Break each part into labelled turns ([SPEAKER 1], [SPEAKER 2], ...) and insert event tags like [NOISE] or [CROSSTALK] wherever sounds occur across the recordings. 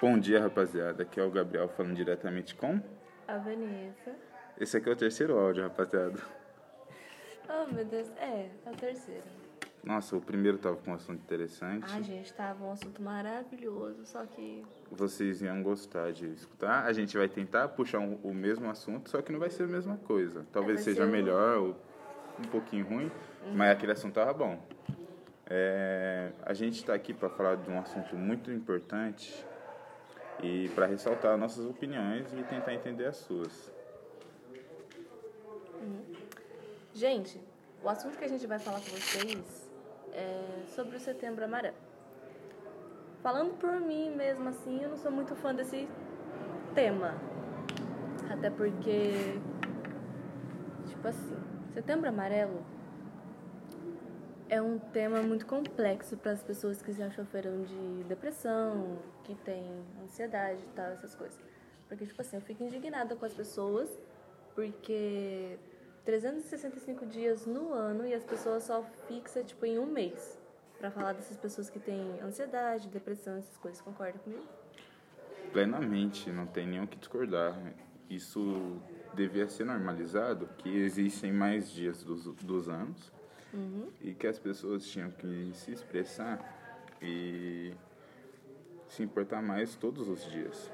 [SPEAKER 1] Bom dia, rapaziada. Aqui é o Gabriel falando diretamente com.
[SPEAKER 2] A Vanessa.
[SPEAKER 1] Esse aqui é o terceiro áudio, rapaziada. [LAUGHS]
[SPEAKER 2] Oh, meu Deus. É, é o terceiro.
[SPEAKER 1] Nossa, o primeiro tava com um assunto interessante.
[SPEAKER 2] Ah, gente, tava um assunto maravilhoso, só que.
[SPEAKER 1] Vocês iam gostar de escutar. A gente vai tentar puxar um- o mesmo assunto, só que não vai ser a mesma coisa. Talvez
[SPEAKER 2] É,
[SPEAKER 1] seja
[SPEAKER 2] ser
[SPEAKER 1] melhor ou um pouquinho ruim, mas aquele assunto tava bom. É, a gente está aqui para falar de um assunto muito importante e para ressaltar nossas opiniões e tentar entender as suas.
[SPEAKER 2] Gente, o assunto que a gente vai falar com vocês é sobre o Setembro Amarelo. Falando por mim mesmo assim, eu não sou muito fã desse tema. Até porque, tipo assim, Setembro Amarelo é um tema muito complexo para as pessoas que já sofreram de depressão, que têm ansiedade e tal, essas coisas. Porque, tipo assim, eu fico indignada com as pessoas porque 365 dias no ano e as pessoas só fixam, tipo, em um mês para falar dessas pessoas que têm ansiedade, depressão, essas coisas. Concorda comigo?
[SPEAKER 1] Plenamente, não tem o que discordar. Isso devia ser normalizado, que existem mais dias dos, dos anos e que as pessoas tinham que se expressar e se importar mais todos os dias.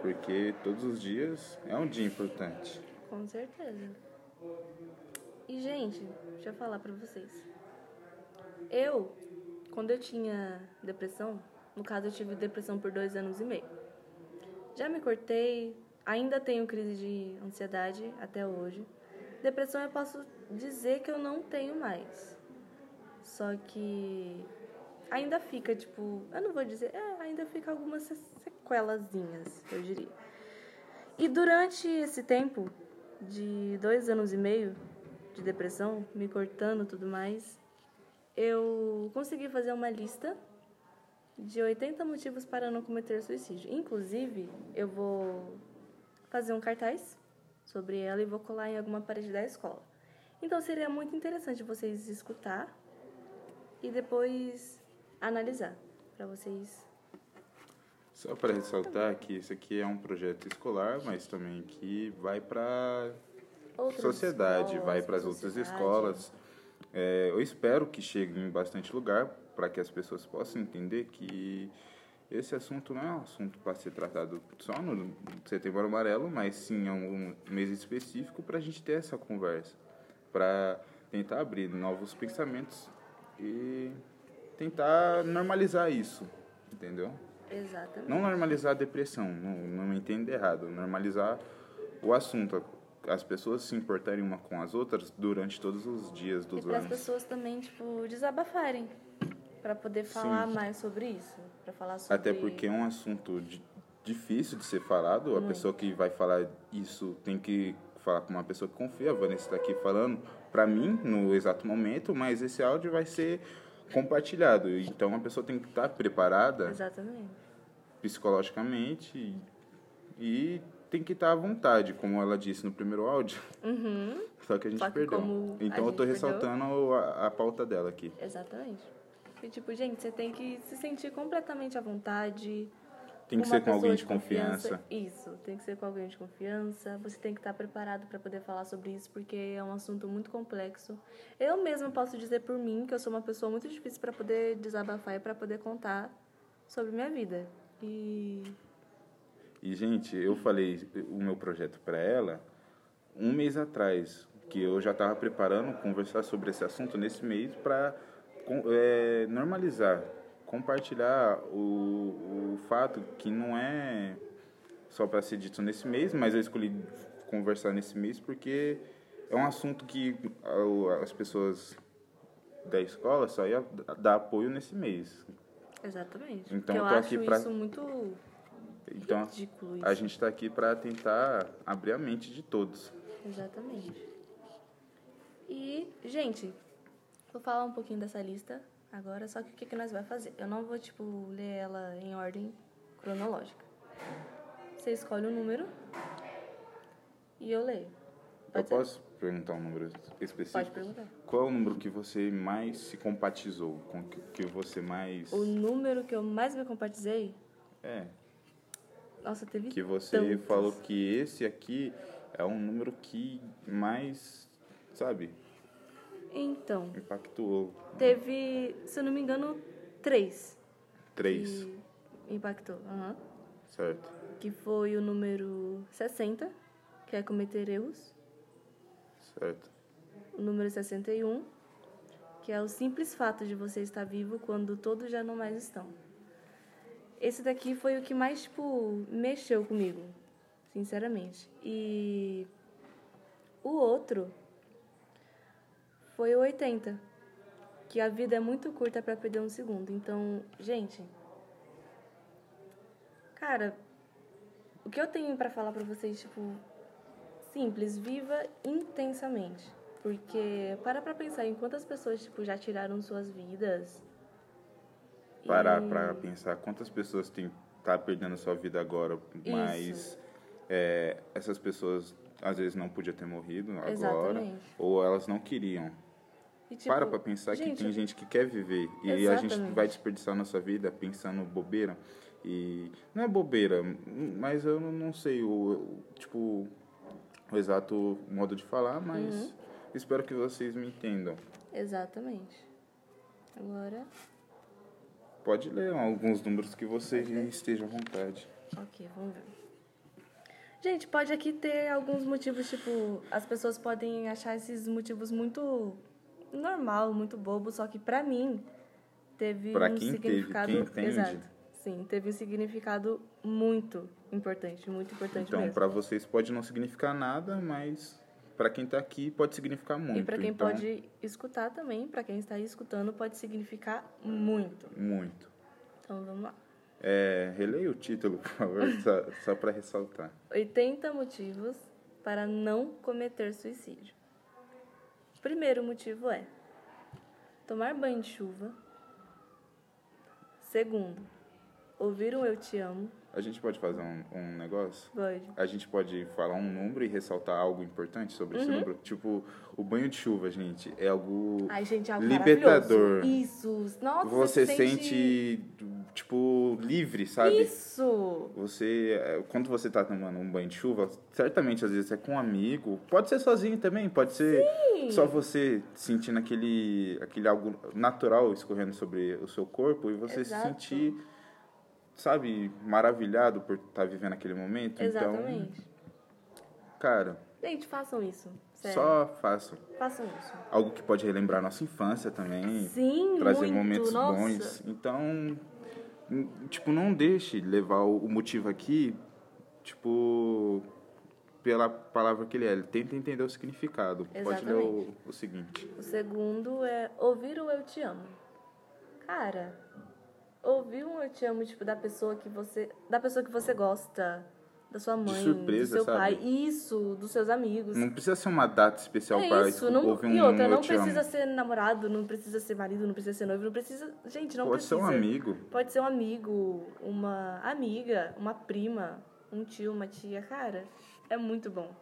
[SPEAKER 1] Porque todos os dias é um dia importante.
[SPEAKER 2] Com certeza. E, gente, deixa eu falar pra vocês. Eu, quando eu tinha depressão, no caso eu tive depressão por dois anos e meio. Já me cortei, ainda tenho crise de ansiedade até hoje. Depressão eu posso dizer que eu não tenho mais. Só que ainda fica, tipo, eu não vou dizer, é, ainda fica algumas se- sequelazinhas, eu diria. E durante esse tempo de dois anos e meio de depressão, me cortando tudo mais, eu consegui fazer uma lista de 80 motivos para não cometer suicídio. Inclusive, eu vou fazer um cartaz sobre ela e vou colar em alguma parede da escola. Então seria muito interessante vocês escutar e depois analisar para vocês.
[SPEAKER 1] Só para ressaltar que isso aqui é um projeto escolar, mas também que vai para sociedade,
[SPEAKER 2] escolas,
[SPEAKER 1] vai para as outras escolas. É, eu espero que chegue em bastante lugar para que as pessoas possam entender que esse assunto não é um assunto para ser tratado só no Setembro Amarelo, mas sim em um mês específico para a gente ter essa conversa, para tentar abrir novos pensamentos e tentar normalizar isso, entendeu?
[SPEAKER 2] Exatamente.
[SPEAKER 1] Não normalizar a depressão, não, não me entenda errado. Normalizar o assunto. As pessoas se importarem uma com as outras durante todos os dias
[SPEAKER 2] E
[SPEAKER 1] dos
[SPEAKER 2] para as
[SPEAKER 1] anos.
[SPEAKER 2] pessoas também, tipo, desabafarem. Para poder falar mais sobre isso. Para falar sobre.
[SPEAKER 1] Até porque é um assunto di- difícil de ser falado. A pessoa que vai falar isso tem que falar com uma pessoa que confia. A Vanessa está aqui falando para mim no exato momento, mas esse áudio vai ser compartilhado. Então a pessoa tem que estar preparada
[SPEAKER 2] Exatamente.
[SPEAKER 1] psicologicamente e, tem que estar à vontade, como ela disse no primeiro áudio.
[SPEAKER 2] Uhum. [LAUGHS]
[SPEAKER 1] Só que a gente
[SPEAKER 2] que
[SPEAKER 1] perdeu. Então eu
[SPEAKER 2] gente
[SPEAKER 1] ressaltando a, a pauta dela aqui.
[SPEAKER 2] Exatamente. E, tipo, gente, você tem que se sentir completamente à vontade.
[SPEAKER 1] Tem que ser com alguém de confiança.
[SPEAKER 2] Isso, tem que ser com alguém de confiança. Você tem que estar preparado para poder falar sobre isso, porque é um assunto muito complexo. Eu mesma posso dizer por mim que eu sou uma pessoa muito difícil para poder desabafar e para poder contar sobre minha vida. E
[SPEAKER 1] E, gente, eu falei o meu projeto para ela um mês atrás, que eu já estava preparando conversar sobre esse assunto nesse mês para normalizar, compartilhar o, o fato que não é só para ser dito nesse mês, mas eu escolhi conversar nesse mês porque é um assunto que as pessoas da escola só ia dar apoio nesse mês.
[SPEAKER 2] exatamente.
[SPEAKER 1] Então, eu
[SPEAKER 2] eu
[SPEAKER 1] tô
[SPEAKER 2] acho
[SPEAKER 1] aqui pra-
[SPEAKER 2] isso muito
[SPEAKER 1] Então,
[SPEAKER 2] ridículo. Isso.
[SPEAKER 1] a gente está aqui para tentar abrir a mente de todos.
[SPEAKER 2] Exatamente. E, gente, vou falar um pouquinho dessa lista agora, só que o que, que nós vai fazer? Eu não vou, tipo, ler ela em ordem cronológica. Você escolhe o número e eu leio.
[SPEAKER 1] Eu
[SPEAKER 2] Pode ser?
[SPEAKER 1] posso perguntar um número específico?
[SPEAKER 2] Pode perguntar.
[SPEAKER 1] Qual é o número que você mais se compatizou? Com que, que você mais.
[SPEAKER 2] O número que eu mais me compatizei
[SPEAKER 1] É,
[SPEAKER 2] Nossa, teve
[SPEAKER 1] que você
[SPEAKER 2] tantos.
[SPEAKER 1] falou que esse aqui é um número que mais, sabe,
[SPEAKER 2] Então,
[SPEAKER 1] impactou.
[SPEAKER 2] teve, se eu não me engano, três.
[SPEAKER 1] Três,
[SPEAKER 2] impactou. aham.
[SPEAKER 1] certo?
[SPEAKER 2] Que foi o número 60, que é cometer erros.
[SPEAKER 1] Certo.
[SPEAKER 2] O número 61, que é o simples fato de você estar vivo quando todos já não mais estão. Esse daqui foi o que mais, tipo, mexeu comigo, sinceramente. E o outro foi o 80, que a vida é muito curta para perder um segundo. Então, gente, cara, o que eu tenho para falar para vocês, tipo, simples, viva intensamente. Porque para pra pensar em quantas pessoas, tipo, já tiraram suas vidas.
[SPEAKER 1] Parar
[SPEAKER 2] E-
[SPEAKER 1] pra pensar quantas pessoas têm tá perdendo sua vida agora, mas é, essas pessoas às vezes não podiam ter morrido agora,
[SPEAKER 2] Exatamente.
[SPEAKER 1] ou elas não queriam.
[SPEAKER 2] E, tipo,
[SPEAKER 1] Para pra pensar que
[SPEAKER 2] gente,
[SPEAKER 1] tem gente que quer viver e a gente vai desperdiçar nossa vida pensando bobeira e não é bobeira, mas eu não- sei o, tipo o exato modo de falar, mas
[SPEAKER 2] Uhum.
[SPEAKER 1] espero que vocês me entendam.
[SPEAKER 2] Exatamente. Agora,
[SPEAKER 1] Pode ler alguns números que você esteja à vontade.
[SPEAKER 2] ok, vamos ver. Gente, pode aqui ter alguns motivos, tipo, as pessoas podem achar esses motivos muito normal, muito bobo, só que pra mim teve
[SPEAKER 1] Pra
[SPEAKER 2] um
[SPEAKER 1] quem teve,
[SPEAKER 2] significado
[SPEAKER 1] quem entende.
[SPEAKER 2] exato. Sim, teve um significado muito importante, muito importante
[SPEAKER 1] Então, para vocês pode não significar nada, mas para quem tá aqui pode significar muito.
[SPEAKER 2] E pra quem
[SPEAKER 1] então,
[SPEAKER 2] pode escutar também, pra quem está escutando, pode significar muito.
[SPEAKER 1] Muito.
[SPEAKER 2] Então vamos lá.
[SPEAKER 1] É, releia o título, por favor, [LAUGHS] só, só para ressaltar.
[SPEAKER 2] 80 motivos para não cometer suicídio. O primeiro motivo é tomar banho de chuva. Segundo, ouvir um eu te amo.
[SPEAKER 1] A gente pode fazer um, um negócio?
[SPEAKER 2] Pode.
[SPEAKER 1] A gente pode falar um número e ressaltar algo importante sobre
[SPEAKER 2] Uhum.
[SPEAKER 1] esse número? Tipo, o banho de chuva, gente, é algo
[SPEAKER 2] Ai, gente, é algo
[SPEAKER 1] libertador.
[SPEAKER 2] Isso. Nossa,
[SPEAKER 1] Você
[SPEAKER 2] se
[SPEAKER 1] sente, tipo, livre, sabe?
[SPEAKER 2] Isso.
[SPEAKER 1] Você, é, quando você tá tomando um banho de chuva, certamente às vezes é com um amigo, pode ser sozinho também, pode ser só você sentindo aquele, aquele algo natural escorrendo sobre o seu corpo e você
[SPEAKER 2] Exato.
[SPEAKER 1] se sentir, sabe, maravilhado por estar vivendo aquele momento.
[SPEAKER 2] Exatamente.
[SPEAKER 1] Então, cara,
[SPEAKER 2] Gente, façam isso. Sério.
[SPEAKER 1] só façam.
[SPEAKER 2] Façam isso.
[SPEAKER 1] Algo que pode relembrar nossa infância também.
[SPEAKER 2] Sim,
[SPEAKER 1] trazer
[SPEAKER 2] muito.
[SPEAKER 1] momentos
[SPEAKER 2] Nossa.
[SPEAKER 1] bons. Então, tipo, não deixe levar o motivo aqui, tipo, pela palavra que ele é. Tenta entender o significado. Pode ler o,
[SPEAKER 2] Exatamente.
[SPEAKER 1] o seguinte.
[SPEAKER 2] O segundo é ouvir o eu te amo. Cara, ouvir um eu te amo, tipo, da pessoa que você. Da pessoa que você gosta. Da sua mãe,
[SPEAKER 1] surpresa,
[SPEAKER 2] do seu
[SPEAKER 1] sabe?
[SPEAKER 2] pai. Isso, dos seus amigos.
[SPEAKER 1] Não precisa ser uma data especial
[SPEAKER 2] é
[SPEAKER 1] para
[SPEAKER 2] isso, não,
[SPEAKER 1] ouvir um
[SPEAKER 2] e outra,
[SPEAKER 1] eu
[SPEAKER 2] não precisa
[SPEAKER 1] amo.
[SPEAKER 2] ser namorado, não precisa ser marido, não precisa ser noivo, não precisa. Gente, não
[SPEAKER 1] Pode ser
[SPEAKER 2] precisa.
[SPEAKER 1] um amigo.
[SPEAKER 2] Pode ser um amigo, uma amiga, uma prima, um tio, uma tia. Cara, é muito bom.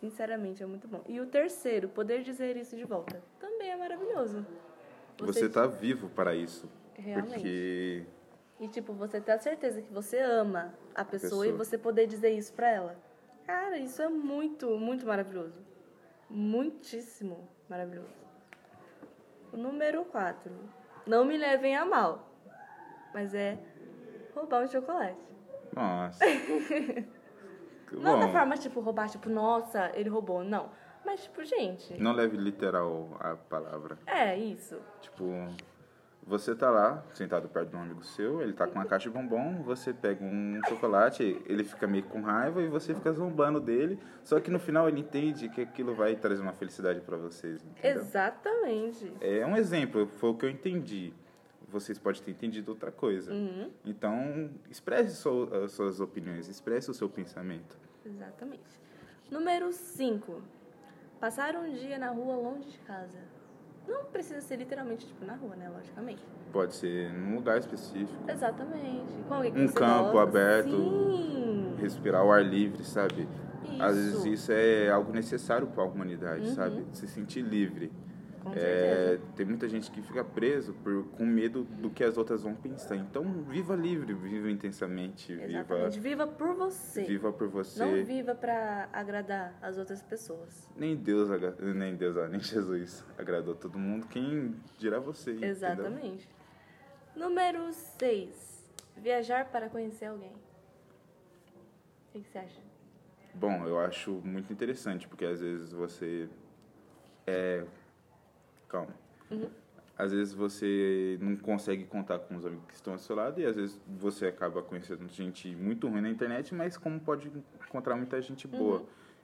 [SPEAKER 2] Sinceramente, é muito bom. E o terceiro, poder dizer isso de volta. Também é maravilhoso.
[SPEAKER 1] Você tá vivo para isso.
[SPEAKER 2] Realmente.
[SPEAKER 1] Porque
[SPEAKER 2] E, tipo, você ter a certeza que você ama a pessoa, e
[SPEAKER 1] pessoa.
[SPEAKER 2] você poder dizer isso pra ela. Cara, isso é muito, muito maravilhoso. Muitíssimo maravilhoso. O número 4. Não me levem a mal. Mas é roubar um chocolate.
[SPEAKER 1] Nossa.
[SPEAKER 2] Não [LAUGHS] da
[SPEAKER 1] Bom,
[SPEAKER 2] forma, tipo, roubar, tipo, nossa, ele roubou. Não. Mas, tipo, gente.
[SPEAKER 1] não leve literal a palavra.
[SPEAKER 2] É, isso.
[SPEAKER 1] Tipo, você tá lá, sentado perto de um amigo seu, ele tá com uma caixa de bombom, você pega um chocolate, ele fica meio com raiva e você fica zombando dele, só que no final ele entende que aquilo vai trazer uma felicidade pra vocês, entendeu?
[SPEAKER 2] Exatamente.
[SPEAKER 1] É um exemplo, foi o que eu entendi. Vocês podem ter entendido outra coisa.
[SPEAKER 2] Uhum.
[SPEAKER 1] Então, expresse as suas opiniões, expresse o seu pensamento.
[SPEAKER 2] Exatamente. Número 5. Passar um dia na rua longe de casa. Não precisa ser literalmente, tipo, na rua, né? Logicamente.
[SPEAKER 1] Pode ser num lugar específico,
[SPEAKER 2] Exatamente. Com alguém que
[SPEAKER 1] Um campo
[SPEAKER 2] gosta.
[SPEAKER 1] aberto.
[SPEAKER 2] Sim.
[SPEAKER 1] respirar o ar livre, sabe? Às vezes
[SPEAKER 2] Isso.
[SPEAKER 1] isso é algo necessário para a humanidade,
[SPEAKER 2] Uhum.
[SPEAKER 1] sabe? Se sentir livre. É, tem muita gente que fica preso por, com medo do que as outras vão pensar. Então, viva livre, viva intensamente,
[SPEAKER 2] Exatamente. Viva por você.
[SPEAKER 1] viva, viva por você.
[SPEAKER 2] Não viva pra agradar as outras pessoas.
[SPEAKER 1] Nem Deus, nem Deus, ó, nem Jesus agradou todo mundo. Quem dirá você? entendeu?
[SPEAKER 2] Exatamente. Número 6. Viajar para conhecer alguém. O que que você acha?
[SPEAKER 1] Bom, eu acho muito interessante, porque às vezes você é. Calma. Às vezes você não consegue contar com os amigos que estão ao seu lado e às vezes você acaba conhecendo gente muito ruim na internet, mas como pode encontrar muita gente boa.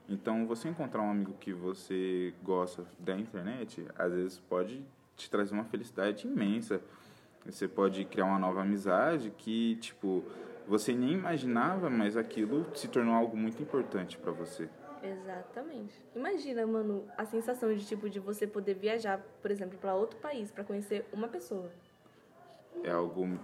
[SPEAKER 1] Então, você encontrar um amigo que você gosta da internet, às vezes pode te trazer uma felicidade imensa. Você pode criar uma nova amizade que, tipo, você nem imaginava, mas aquilo se tornou algo muito importante para você.
[SPEAKER 2] Exatamente. Imagina, mano, a sensação de tipo de você poder viajar, por exemplo, para outro país para conhecer uma pessoa.
[SPEAKER 1] É algo,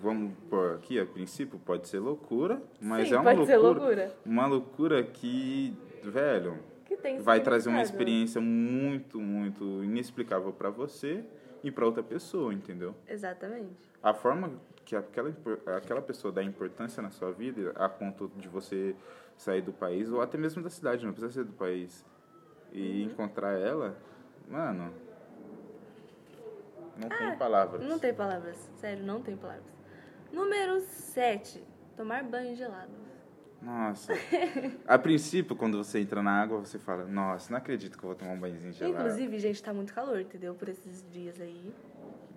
[SPEAKER 1] vamos por aqui, a princípio pode ser loucura, mas
[SPEAKER 2] Sim,
[SPEAKER 1] é uma
[SPEAKER 2] pode ser
[SPEAKER 1] loucura,
[SPEAKER 2] loucura.
[SPEAKER 1] uma loucura que, velho,
[SPEAKER 2] Que
[SPEAKER 1] vai trazer uma
[SPEAKER 2] significado.
[SPEAKER 1] experiência muito, muito inexplicável para você e para outra pessoa, entendeu?
[SPEAKER 2] Exatamente.
[SPEAKER 1] A forma que aquela, aquela pessoa dá importância na sua vida, a ponto de você sair do país, ou até mesmo da cidade, não precisa ser do país, e
[SPEAKER 2] Uhum.
[SPEAKER 1] encontrar ela, mano, não tem palavras.
[SPEAKER 2] Ah, Não tem palavras. Sério, não tem palavras. Número 7. Tomar banho gelado.
[SPEAKER 1] Nossa. A princípio, quando você entra na água, você fala, nossa, não acredito que eu vou tomar um banhozinho gelado.
[SPEAKER 2] Inclusive, gente, tá muito calor, entendeu? Por esses dias aí.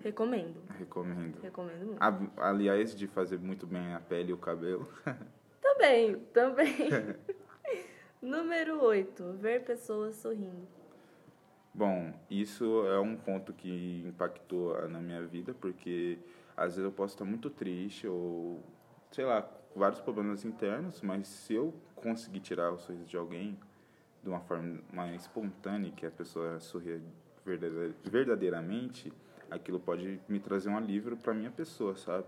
[SPEAKER 2] Recomendo.
[SPEAKER 1] Recomendo.
[SPEAKER 2] Recomendo muito.
[SPEAKER 1] A- Aliás, de fazer muito bem a pele e o cabelo. [LAUGHS]
[SPEAKER 2] Também, também. [LAUGHS] Número 8. Ver pessoas sorrindo.
[SPEAKER 1] Bom, isso é um ponto que impactou na minha vida, porque às vezes eu posso estar muito triste ou, sei lá, vários problemas internos, mas se eu conseguir tirar o sorriso de alguém de uma forma mais espontânea, que a pessoa sorria verdade- verdadeiramente, aquilo pode me trazer um alívio para minha pessoa, sabe?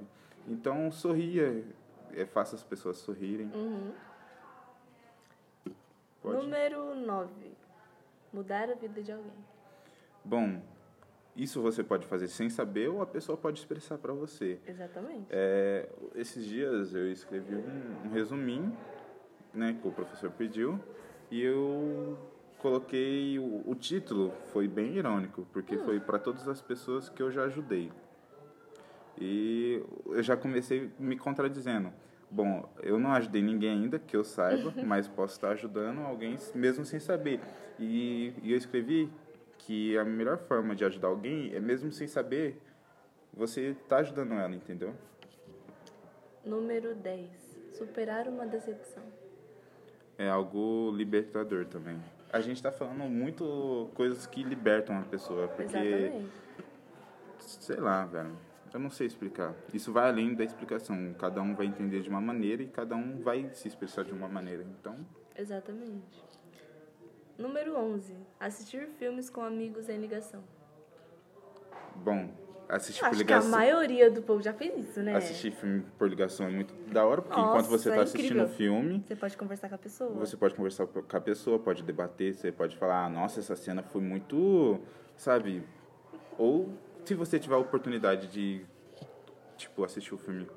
[SPEAKER 1] Então, sorria, é, faça as pessoas sorrirem.
[SPEAKER 2] Uhum. Número 9. Mudar a vida de alguém.
[SPEAKER 1] Bom, isso você pode fazer sem saber ou a pessoa pode expressar para você.
[SPEAKER 2] Exatamente.
[SPEAKER 1] É, esses dias eu escrevi um, um resuminho, né, que o professor pediu, e eu coloquei o, o título, foi bem irônico, porque foi para todas as pessoas que eu já ajudei. E eu já comecei me contradizendo. Bom, eu não ajudei ninguém ainda, que eu saiba, [LAUGHS] mas posso estar ajudando alguém mesmo sem saber. E, e eu escrevi que a melhor forma de ajudar alguém é mesmo sem saber, você tá ajudando ela, entendeu?
[SPEAKER 2] Número 10. Superar uma decepção.
[SPEAKER 1] É algo libertador também. A gente tá falando muito coisas que libertam a pessoa, porque,
[SPEAKER 2] Exatamente.
[SPEAKER 1] sei lá, velho, eu não sei explicar. Isso vai além da explicação. Cada um vai entender de uma maneira e cada um vai se expressar de uma maneira. Então,
[SPEAKER 2] Exatamente. Número 11. Assistir filmes com amigos em ligação.
[SPEAKER 1] bom, assistir por
[SPEAKER 2] Acho que a
[SPEAKER 1] ligação.
[SPEAKER 2] maioria do povo já fez isso, né?
[SPEAKER 1] Assistir filme por ligação é muito da hora, porque
[SPEAKER 2] Nossa,
[SPEAKER 1] enquanto você
[SPEAKER 2] é
[SPEAKER 1] tá assistindo o filme,
[SPEAKER 2] Você pode conversar com a pessoa.
[SPEAKER 1] Você pode conversar com a pessoa, pode debater, você pode falar, ah, nossa, essa cena foi muito, sabe? Ou se você tiver a oportunidade de, tipo, assistir o filme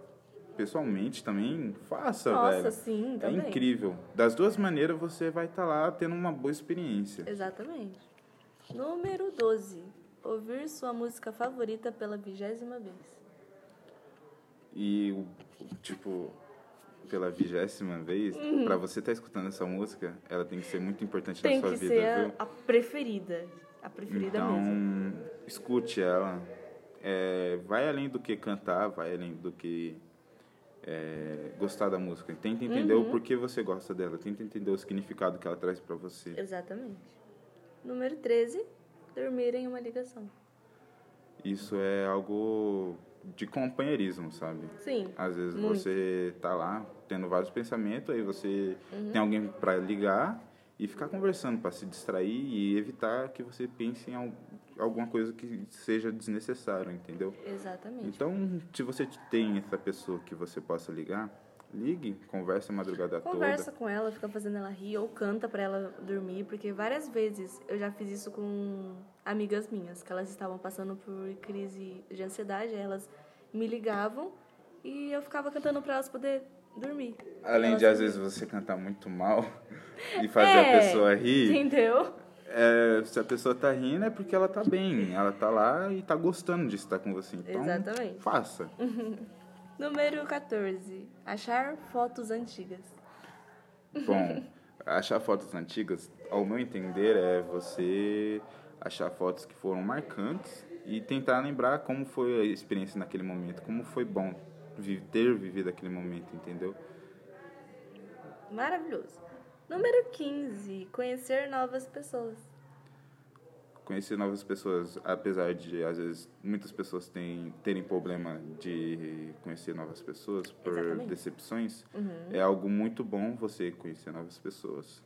[SPEAKER 1] pessoalmente também, faça,
[SPEAKER 2] Nossa,
[SPEAKER 1] velho.
[SPEAKER 2] sim,
[SPEAKER 1] É
[SPEAKER 2] também.
[SPEAKER 1] incrível. Das duas maneiras você vai estar lá tendo uma boa experiência.
[SPEAKER 2] Exatamente. Número 12. Ouvir sua música favorita pela vigésima vez.
[SPEAKER 1] E, tipo, pela vigésima vez, pra você estar escutando essa música, ela tem que ser muito importante
[SPEAKER 2] Tem
[SPEAKER 1] na sua
[SPEAKER 2] que
[SPEAKER 1] vida,
[SPEAKER 2] ser
[SPEAKER 1] viu?
[SPEAKER 2] a, a preferida. A preferida
[SPEAKER 1] então,
[SPEAKER 2] mesmo.
[SPEAKER 1] escute ela. É, vai além do que cantar, vai além do que é, gostar da música. Tenta entender
[SPEAKER 2] Uhum.
[SPEAKER 1] o porquê você gosta dela. Tenta entender o significado que ela traz pra você.
[SPEAKER 2] Exatamente. Número 13. Dormir em uma ligação.
[SPEAKER 1] Isso é algo de companheirismo, sabe?
[SPEAKER 2] Sim.
[SPEAKER 1] Às vezes
[SPEAKER 2] Muito.
[SPEAKER 1] você tá lá tendo vários pensamentos, aí você
[SPEAKER 2] Uhum.
[SPEAKER 1] tem alguém pra ligar e ficar conversando pra se distrair e evitar que você pense em alguma coisa que seja desnecessário, entendeu?
[SPEAKER 2] Exatamente.
[SPEAKER 1] Então, se você tem essa pessoa que você possa ligar, Ligue, conversa a madrugada
[SPEAKER 2] Conversa
[SPEAKER 1] toda.
[SPEAKER 2] com ela, fica fazendo ela rir ou canta pra ela dormir, porque várias vezes eu já fiz isso com amigas minhas, que elas estavam passando por crise de ansiedade, elas me ligavam e eu ficava cantando pra elas poder dormir.
[SPEAKER 1] Além
[SPEAKER 2] Elas
[SPEAKER 1] de, às vezes, você cantar muito mal [LAUGHS] e fazer
[SPEAKER 2] É,
[SPEAKER 1] a pessoa rir,
[SPEAKER 2] Entendeu?
[SPEAKER 1] É, se a pessoa tá rindo é porque ela tá bem. Ela tá lá e tá gostando de estar com você. Então,
[SPEAKER 2] Exatamente.
[SPEAKER 1] faça. [LAUGHS]
[SPEAKER 2] Número 14. Achar fotos antigas.
[SPEAKER 1] Bom, [LAUGHS] achar fotos antigas, ao meu entender, é você achar fotos que foram marcantes e tentar lembrar como foi a experiência naquele momento, como foi bom ter vivido aquele momento, entendeu?
[SPEAKER 2] Maravilhoso. Número 15. Conhecer novas pessoas.
[SPEAKER 1] Conhecer novas pessoas, apesar de, às vezes, muitas pessoas têm, terem problema de conhecer novas pessoas por
[SPEAKER 2] Exatamente.
[SPEAKER 1] decepções,
[SPEAKER 2] Uhum.
[SPEAKER 1] é algo muito bom você conhecer novas pessoas.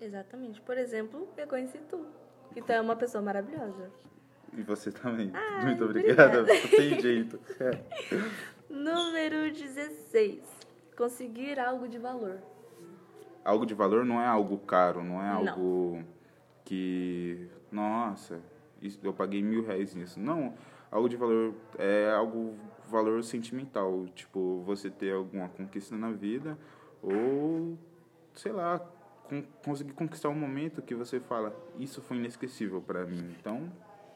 [SPEAKER 2] Exatamente. Por exemplo, eu conheci tu. Que tu é uma pessoa maravilhosa.
[SPEAKER 1] E você também.
[SPEAKER 2] Ai, [LAUGHS]
[SPEAKER 1] muito obrigada.
[SPEAKER 2] obrigada. [LAUGHS]
[SPEAKER 1] Tem jeito. É.
[SPEAKER 2] Número 16. Conseguir algo de valor.
[SPEAKER 1] Algo de valor não é algo caro, não é
[SPEAKER 2] Não.
[SPEAKER 1] algo que, nossa, isso, eu paguei mil reais nisso. Não, algo de valor é algo valor sentimental, tipo você ter alguma conquista na vida ou sei lá con- conseguir conquistar um momento que você fala isso foi inesquecível para mim. Então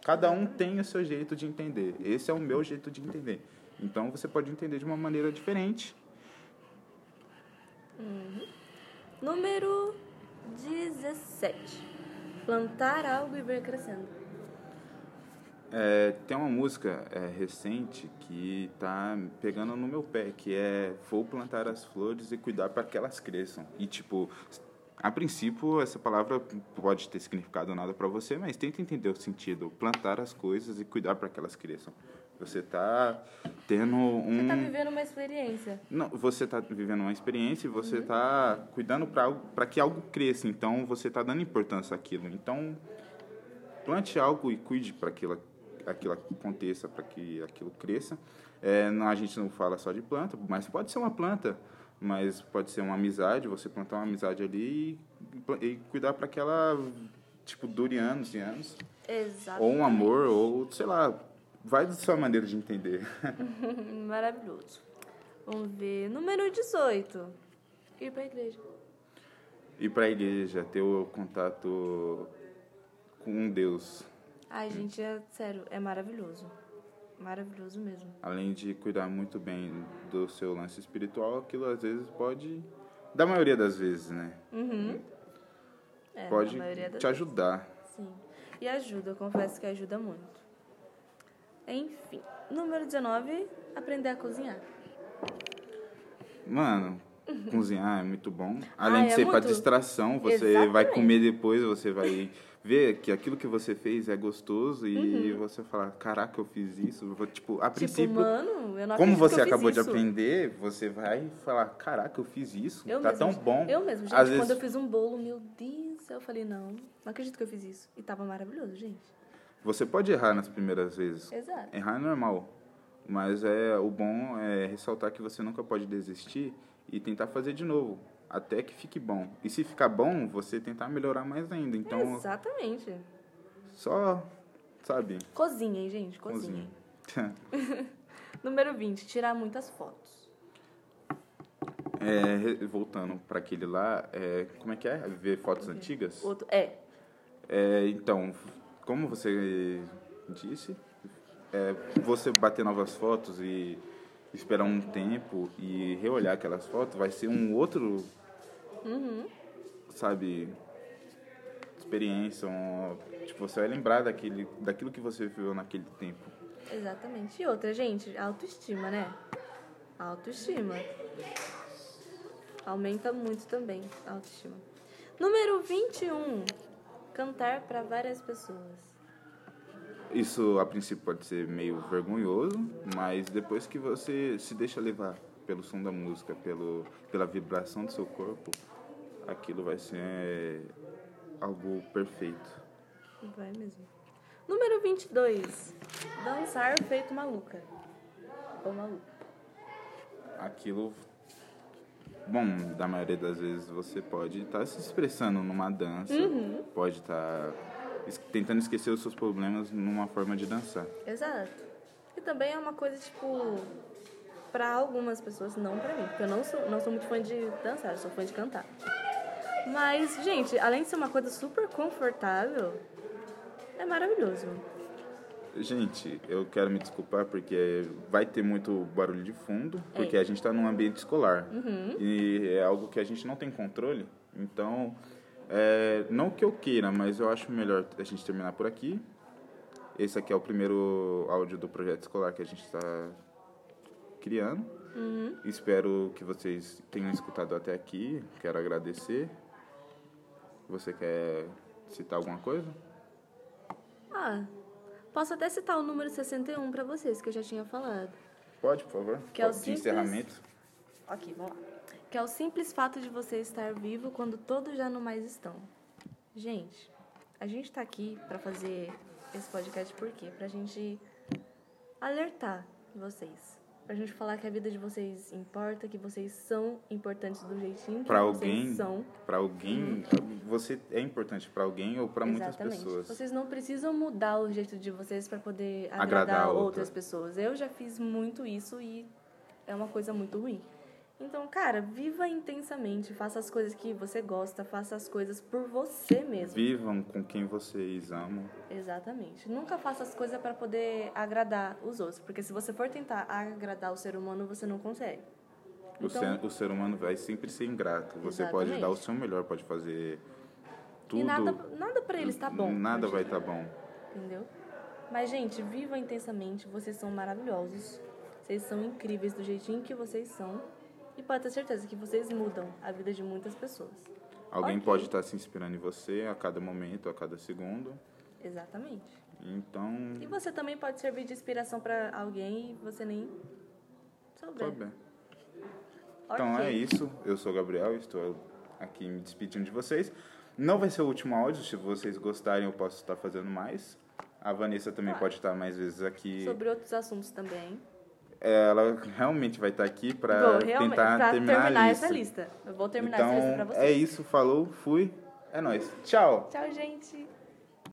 [SPEAKER 1] cada um tem o seu jeito de entender. Esse é o meu jeito de entender. Então você pode entender de uma maneira diferente.
[SPEAKER 2] Número 17. Plantar algo e ver crescendo.
[SPEAKER 1] É, tem uma música é, recente que tá pegando no meu pé, que é Vou plantar as flores e cuidar para que elas cresçam. E, tipo, a princípio, essa palavra pode ter significado nada para você, mas tenta entender o sentido. Plantar as coisas e cuidar para que elas cresçam. Você tá tendo um...
[SPEAKER 2] Você tá vivendo uma experiência.
[SPEAKER 1] Não, você está vivendo uma experiência e
[SPEAKER 2] Uhum.
[SPEAKER 1] você está cuidando para que algo cresça. Então, você está dando importância àquilo. Então, plante algo e cuide para que aquilo, aquilo aconteça, para que aquilo cresça. É, não, a gente não fala só de planta, mas pode ser uma planta, mas pode ser uma amizade, você plantar uma amizade ali e, e cuidar para que ela, tipo, dure anos e anos.
[SPEAKER 2] Exato.
[SPEAKER 1] Ou um amor, ou, sei lá, vai da sua maneira de entender. [LAUGHS]
[SPEAKER 2] Maravilhoso. Vamos ver. Número 18. Ir pra igreja.
[SPEAKER 1] ir para a igreja, ter o contato com Deus,
[SPEAKER 2] Ai, gente, é sério, é maravilhoso. Maravilhoso mesmo.
[SPEAKER 1] além de cuidar muito bem do seu lance espiritual, aquilo às vezes pode, da maioria das vezes, né?
[SPEAKER 2] Uhum. É,
[SPEAKER 1] pode te ajudar.
[SPEAKER 2] Sim. E ajuda, eu confesso que ajuda muito. Enfim. Número 19, aprender a cozinhar.
[SPEAKER 1] Mano, cozinhar é muito bom. Além
[SPEAKER 2] Ai,
[SPEAKER 1] de
[SPEAKER 2] é
[SPEAKER 1] ser para
[SPEAKER 2] muito.
[SPEAKER 1] distração, você
[SPEAKER 2] Exatamente.
[SPEAKER 1] vai comer depois, você vai ver que aquilo que você fez é gostoso e você fala, caraca, eu fiz isso. Tipo, a
[SPEAKER 2] Tipo,
[SPEAKER 1] princípio,
[SPEAKER 2] mano, eu não
[SPEAKER 1] como você acabou de
[SPEAKER 2] isso.
[SPEAKER 1] aprender, você vai falar, caraca, eu fiz isso.
[SPEAKER 2] Eu
[SPEAKER 1] tá
[SPEAKER 2] mesmo,
[SPEAKER 1] tão bom.
[SPEAKER 2] Eu mesmo, gente,
[SPEAKER 1] Às
[SPEAKER 2] quando
[SPEAKER 1] vezes-
[SPEAKER 2] eu fiz um bolo, meu Deus, eu falei, não, não acredito que eu fiz isso. E tava maravilhoso, gente.
[SPEAKER 1] Você pode errar nas primeiras vezes.
[SPEAKER 2] Exato.
[SPEAKER 1] Errar é normal. Mas é o bom é ressaltar que você nunca pode desistir e tentar fazer de novo, até que fique bom. E se ficar bom, você tentar melhorar mais ainda. Então,
[SPEAKER 2] Exatamente.
[SPEAKER 1] só, sabe,
[SPEAKER 2] Cozinhem, gente, cozinhem.
[SPEAKER 1] cozinha. [LAUGHS] [LAUGHS]
[SPEAKER 2] Número 20, tirar muitas fotos.
[SPEAKER 1] É, voltando para aquele lá, é, como é que é? Ver fotos antigas?
[SPEAKER 2] Outro, é,
[SPEAKER 1] É, então, como você disse, é, você bater novas fotos e esperar um tempo e reolhar aquelas fotos vai ser um outro, sabe, experiência. Um, tipo, você vai lembrar daquele, daquilo que você viveu naquele tempo.
[SPEAKER 2] exatamente. E outra, gente, autoestima, né? Autoestima. Aumenta muito também a autoestima. Número 21, cantar para várias pessoas.
[SPEAKER 1] Isso, a princípio, pode ser meio vergonhoso, mas depois que você se deixa levar pelo som da música, pelo, pela vibração do seu corpo, aquilo vai ser algo perfeito.
[SPEAKER 2] Vai mesmo. Número 22, dançar feito maluca. Ou maluco.
[SPEAKER 1] Aquilo bom, da maioria das vezes você pode estar se expressando numa dança,
[SPEAKER 2] Uhum.
[SPEAKER 1] pode estar es- tentando esquecer os seus problemas numa forma de dançar.
[SPEAKER 2] Exato. E também é uma coisa, tipo, pra algumas pessoas, não pra mim. Porque eu não sou, não sou muito fã de dançar, eu sou fã de cantar. Mas, gente, além de ser uma coisa super confortável, é maravilhoso.
[SPEAKER 1] Gente, eu quero me desculpar porque vai ter muito barulho de fundo, porque
[SPEAKER 2] É.
[SPEAKER 1] a gente está num ambiente escolar.
[SPEAKER 2] Uhum.
[SPEAKER 1] E é algo que a gente não tem controle. Então, é, não que eu queira, mas eu acho melhor a gente terminar por aqui. Esse aqui é o primeiro áudio do projeto escolar que a gente está criando.
[SPEAKER 2] Uhum.
[SPEAKER 1] Espero que vocês tenham escutado até aqui. Quero agradecer. Você quer citar alguma coisa?
[SPEAKER 2] Ah, posso até citar o número 61 pra vocês, que eu já tinha falado.
[SPEAKER 1] Pode, por favor.
[SPEAKER 2] Que é o
[SPEAKER 1] de
[SPEAKER 2] simples-
[SPEAKER 1] encerramento.
[SPEAKER 2] Ok, vamos lá. Que é o simples fato de você estar vivo quando todos já não mais estão. Gente, a gente tá aqui pra fazer esse podcast por quê? Pra gente alertar vocês. Pra gente falar que a vida de vocês importa, que vocês são importantes do jeitinho que
[SPEAKER 1] Pra
[SPEAKER 2] vocês
[SPEAKER 1] alguém,
[SPEAKER 2] são.
[SPEAKER 1] para alguém, você é importante para alguém ou para muitas pessoas.
[SPEAKER 2] Vocês não precisam mudar o jeito de vocês pra poder agradar,
[SPEAKER 1] Agradar outra.
[SPEAKER 2] outras pessoas. Eu já fiz muito isso e é uma coisa muito ruim. Então, cara, viva intensamente, faça as coisas que você gosta, faça as coisas por você mesmo.
[SPEAKER 1] Vivam com quem vocês amam.
[SPEAKER 2] Exatamente. Nunca faça as coisas pra poder agradar os outros, porque se você for tentar agradar o ser humano, você não consegue.
[SPEAKER 1] O,
[SPEAKER 2] Então-
[SPEAKER 1] ser, o ser humano vai sempre ser ingrato. Você pode
[SPEAKER 2] Exatamente.
[SPEAKER 1] dar o seu melhor, pode fazer tudo.
[SPEAKER 2] E nada, nada pra eles tá bom.
[SPEAKER 1] Nada vai estar bom.
[SPEAKER 2] Entendeu? Mas, gente, viva intensamente. Vocês são maravilhosos. Vocês são incríveis do jeitinho que vocês são. E pode ter certeza que vocês mudam a vida de muitas pessoas.
[SPEAKER 1] Alguém
[SPEAKER 2] Ok.
[SPEAKER 1] pode estar se inspirando em você a cada momento, a cada segundo.
[SPEAKER 2] Exatamente.
[SPEAKER 1] Então,
[SPEAKER 2] E você também pode servir de inspiração pra alguém e você nem souber.
[SPEAKER 1] tá bem. Então é isso. Eu sou o Gabriel, estou aqui me despedindo de vocês. Não vai ser o último áudio, se vocês gostarem eu posso estar fazendo mais. A Vanessa também
[SPEAKER 2] Claro.
[SPEAKER 1] pode estar mais vezes aqui.
[SPEAKER 2] Sobre outros assuntos também.
[SPEAKER 1] Ela realmente vai estar aqui
[SPEAKER 2] Vou
[SPEAKER 1] para tentar
[SPEAKER 2] pra
[SPEAKER 1] terminar, a lista.
[SPEAKER 2] essa lista. Eu vou terminar
[SPEAKER 1] então,
[SPEAKER 2] essa lista pra vocês.
[SPEAKER 1] é isso, falou, fui. É nóis. Tchau.
[SPEAKER 2] Tchau, gente.